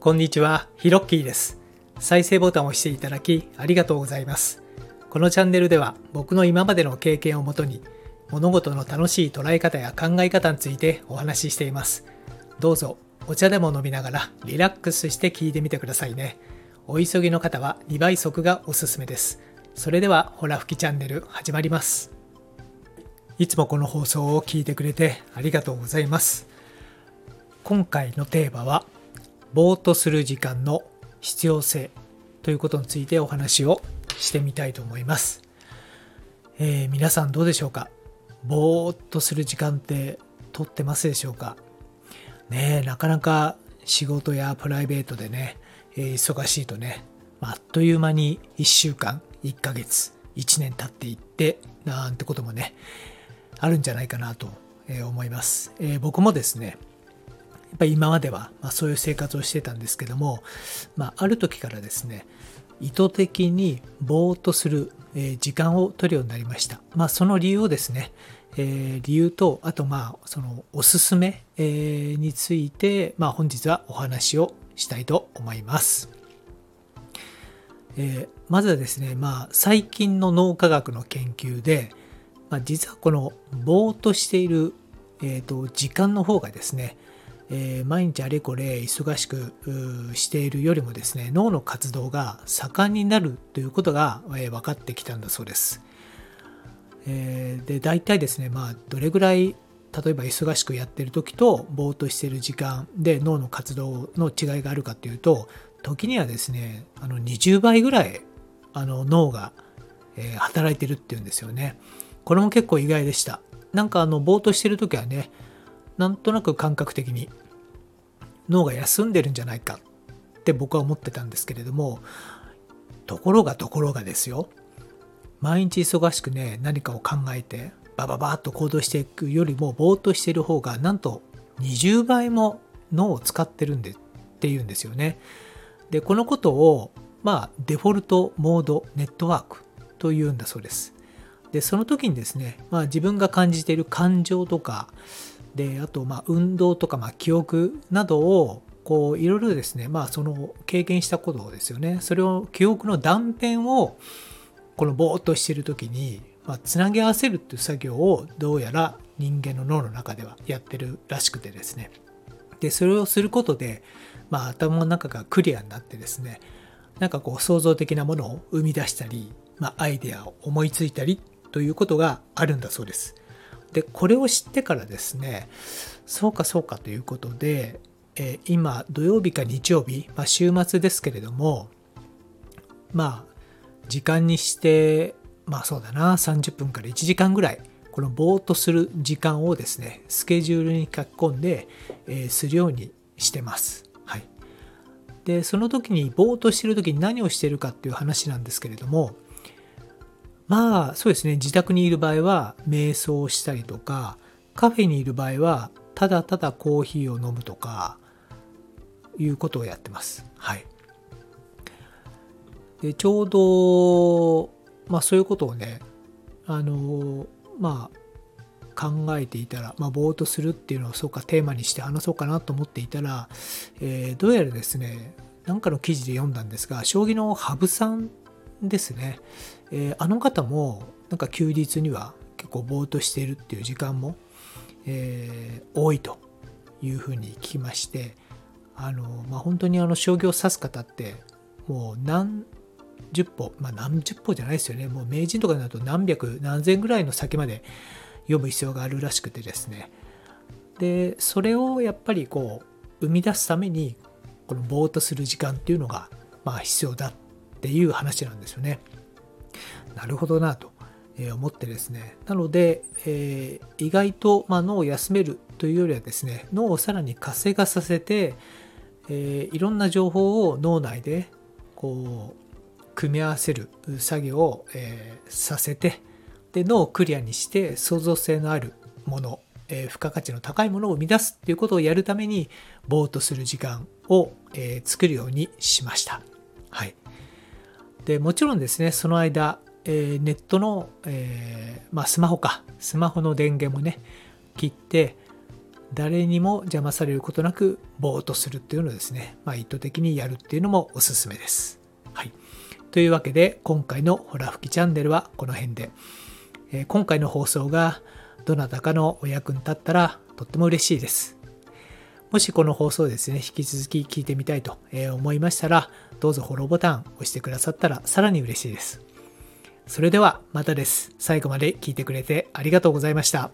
こんにちは、ヒロッキーです。再生ボタンを押していただきありがとうございます。このチャンネルでは僕の今までの経験をもとに物事の楽しい捉え方や考え方についてお話ししています。どうぞお茶でも飲みながらリラックスして聞いてみてくださいね。お急ぎの方は2倍速がおすすめです。それではホラ吹きチャンネル始まります。いつもこの放送を聞いてくれてありがとうございます。今回のテーマはぼーっとする時間の必要性ということについてお話をしてみたいと思います。えー皆さんどうでしょうか？ぼーっとする時間って取ってますでしょうか？ねえなかなか仕事やプライベートでね、えー忙しいとね、あっという間に1週間、1ヶ月、1年経っていってなんてこともね、あるんじゃないかなと思います。えー僕もですね、ぱり今までは、まあ、そういう生活をしてたんですけども、まあ、ある時からですね意図的にぼーっとする、え時間を取るようになりました、まあ、その理由をですね、えー理由とあとまあそのおすすめ、えーについて、まあ、本日はお話をしたいと思います、えーまずはですね、まあ、最近の脳科学の研究で、まあ、実はこのぼーっとしている、えーと時間の方がですねえー毎日あれこれ忙しくしているよりもですね脳の活動が盛んになるということが、えー分かってきたんだそうです。えーで大体ですねまあどれぐらい例えば忙しくやってる時とぼーっとしてる時間で脳の活動の違いがあるかっていうと時にはですねあの20倍ぐらいあの脳が、えー働いてるっていうんですよね。これも結構意外でした。なんかあのぼーっとしてる時はねなんとなく感覚的に脳が休んでるんじゃないかって僕は思ってたんですけれどもところがところがですよ毎日忙しくね何かを考えてバババッと行動していくよりもぼーっとしている方がなんと20倍も脳を使ってるんでっていうんですよね。でこのことをまあデフォルトモードネットワークというんだそうです。でその時にですね、まあ、自分が感じている感情とかであとまあ運動とかまあ記憶などをこういろいろですねまあその経験したことですよねそれを記憶の断片をこのぼーっとしてる時に、まあ、つなぎ合わせるっていう作業をどうやら人間の脳の中ではやってるらしくてですねでそれをすることで、まあ、頭の中がクリアになってですねなんかこう創造的なものを生み出したり、まあ、アイデアを思いついたりということがあるんだそうです。でこれを知ってからですねそうかそうかということで、えー今土曜日か日曜日、まあ、週末ですけれどもまあ時間にしてまあそうだな30分から1時間ぐらいこのぼーっとする時間をですねスケジュールに書き込んで、えーするようにしてます。はい、でその時にぼーっとしてる時に何をしてるかっていう話なんですけれどもまあそうですね。自宅にいる場合は瞑想をしたりとかカフェにいる場合はただただコーヒーを飲むとかいうことをやってます。はい。でちょうどまあそういうことをねあのまあ考えていたら、まあ、ぼーっとするっていうのをそうかテーマにして話そうかなと思っていたら、えーどうやらですねなんかの記事で読んだんですが将棋の羽生さんですね。えーあの方もなんか休日には結構ぼーっとしているっていう時間も、えー多いというふうに聞きましてあの、まあ、本当にあの将棋を指す方ってもう何十歩まあ何十歩じゃないですよね。もう名人とかになると何百何千ぐらいの先まで読む必要があるらしくてですね。でそれをやっぱりこう生み出すためにこのぼーっとする時間っていうのがまあ必要だっっていう話なんですよね。なるほどなと思ってですねなので、えー意外と、まあ、脳を休めるというよりはですね脳をさらに活性化させて、えーいろんな情報を脳内でこう組み合わせる作業を、えーさせてで脳をクリアにして創造性のあるもの、えー付加価値の高いものを生み出すっていうことをやるためにぼーっとする時間を、え作るようにしました。はい、でもちろんですねその間、えーネットの、えーまあ、スマホかスマホの電源もね切って誰にも邪魔されることなくぼーっとするっていうのをですね、まあ、意図的にやるっていうのもおすすめです。はい。というわけで今回のホラ吹きチャンネルはこの辺で、えー、今回の放送がどなたかのお役に立ったらとっても嬉しいです。もしこの放送ですね、引き続き聞いてみたいと思いましたら、どうぞフォローボタン押してくださったらさらに嬉しいです。それではまたです。最後まで聞いてくれてありがとうございました。